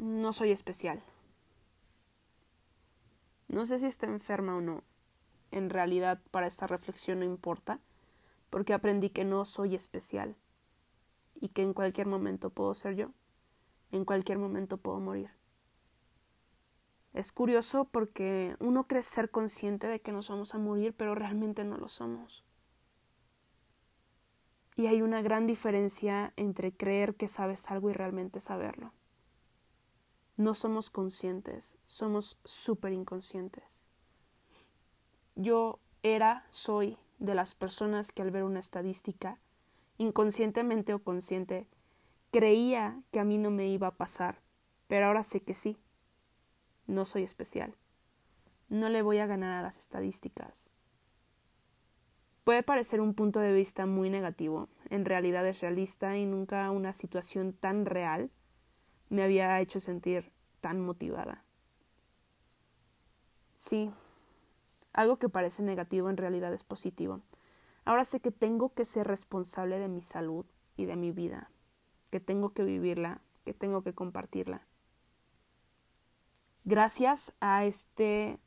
no soy especial. No sé si está enferma o no. En realidad, para esta reflexión no importa, porque aprendí que no soy especial y que en cualquier momento puedo ser yo, en cualquier momento puedo morir. Es curioso porque uno cree ser consciente de que nos vamos a morir, pero realmente no lo somos. Y hay una gran diferencia entre creer que sabes algo y realmente saberlo. No somos conscientes, somos súper inconscientes. Yo era, soy de las personas que al ver una estadística, inconscientemente o consciente, creía que a mí no me iba a pasar, pero ahora sé que sí. No soy especial. No le voy a ganar a las estadísticas. Puede parecer un punto de vista muy negativo, en realidad es realista y nunca una situación tan real me había hecho sentir tan motivada. Sí, algo que parece negativo en realidad es positivo. Ahora sé que tengo que ser responsable de mi salud y de mi vida, que tengo que vivirla, que tengo que compartirla. Gracias a este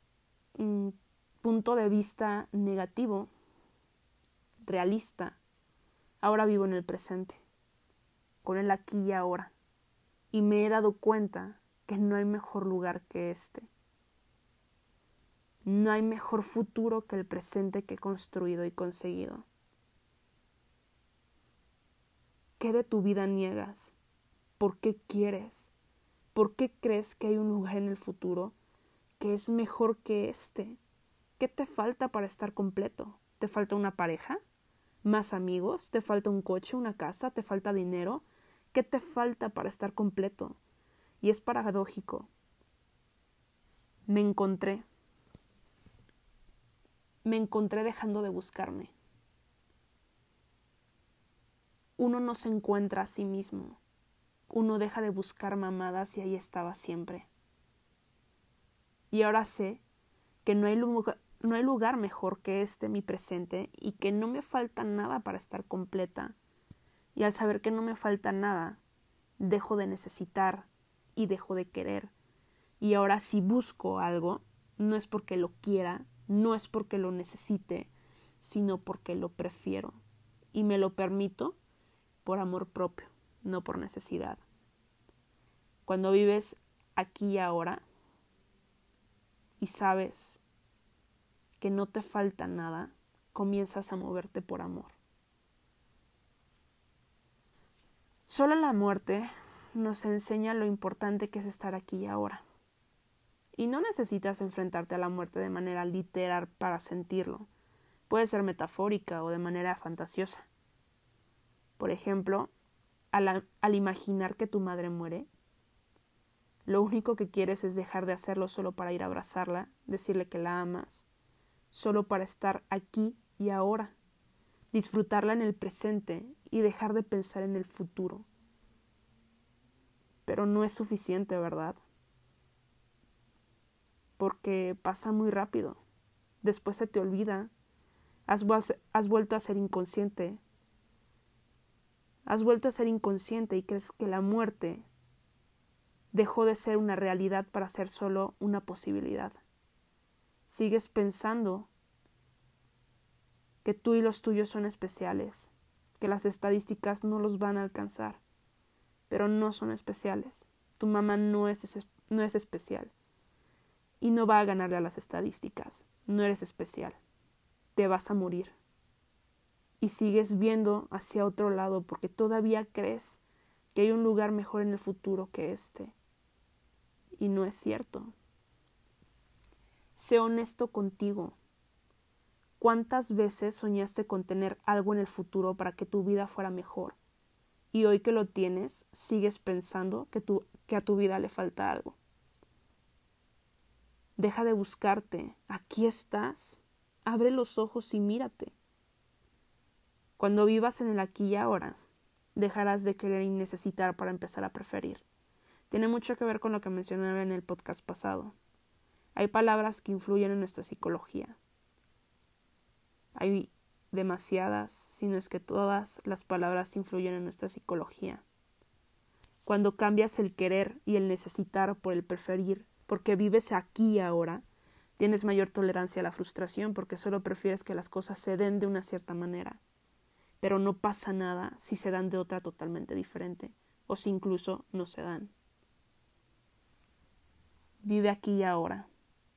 mm, punto de vista negativo, realista, ahora vivo en el presente, con el aquí y ahora, y me he dado cuenta que no hay mejor lugar que este. No hay mejor futuro que el presente que he construido y conseguido. ¿Qué de tu vida niegas? ¿Por qué quieres? ¿Por qué crees que hay un lugar en el futuro que es mejor que este? ¿Qué te falta para estar completo? ¿Te falta una pareja? ¿Más amigos? ¿Te falta un coche, una casa? ¿Te falta dinero? ¿Qué te falta para estar completo? Y es paradójico. Me encontré. Me encontré dejando de buscarme. Uno no se encuentra a sí mismo. Uno deja de buscar mamadas y ahí estaba siempre. Y ahora sé que no hay, lugar, no hay lugar mejor que este mi presente y que no me falta nada para estar completa. Y al saber que no me falta nada, dejo de necesitar, y dejo de querer. Y ahora si busco algo, no es porque lo quiera, no es porque lo necesite, sino porque lo prefiero. Y me lo permito por amor propio, no por necesidad. Cuando vives aquí y ahora y sabes que no te falta nada, comienzas a moverte por amor. Solo la muerte nos enseña lo importante que es estar aquí y ahora. Y no necesitas enfrentarte a la muerte de manera literal para sentirlo. Puede ser metafórica o de manera fantasiosa. Por ejemplo, al, al, imaginar que tu madre muere, lo único que quieres es dejar de hacerlo solo para ir a abrazarla, decirle que la amas, solo para estar aquí y ahora, disfrutarla en el presente y dejar de pensar en el futuro pero no es suficiente, ¿verdad? Porque pasa muy rápido. Después se te olvida. Has, vuelto a ser inconsciente. Has vuelto a ser inconsciente y crees que la muerte dejó de ser una realidad para ser solo una posibilidad. Sigues pensando que tú y los tuyos son especiales, que las estadísticas no los van a alcanzar pero no son especiales. Tu mamá no es, no es especial. Y no va a ganarle a las estadísticas. No eres especial. Te vas a morir. Y sigues viendo hacia otro lado porque todavía crees que hay un lugar mejor en el futuro que este. Y no es cierto. Sé honesto contigo. ¿Cuántas veces soñaste con tener algo en el futuro para que tu vida fuera mejor? y hoy que lo tienes, sigues pensando que, que a tu vida le falta algo. Deja de buscarte, aquí estás, abre los ojos y mírate. Cuando vivas en el aquí y ahora, dejarás de querer y necesitar para empezar a preferir. Tiene mucho que ver con lo que mencionaba en el podcast pasado. Hay palabras que influyen en nuestra psicología. Hay demasiadas, sino es que todas las palabras influyen en nuestra psicología. Cuando cambias el querer y el necesitar por el preferir, porque vives aquí ahora, tienes mayor tolerancia a la frustración porque solo prefieres que las cosas se den de una cierta manera. Pero no pasa nada si se dan de otra totalmente diferente, o si incluso no se dan. Vive aquí y ahora.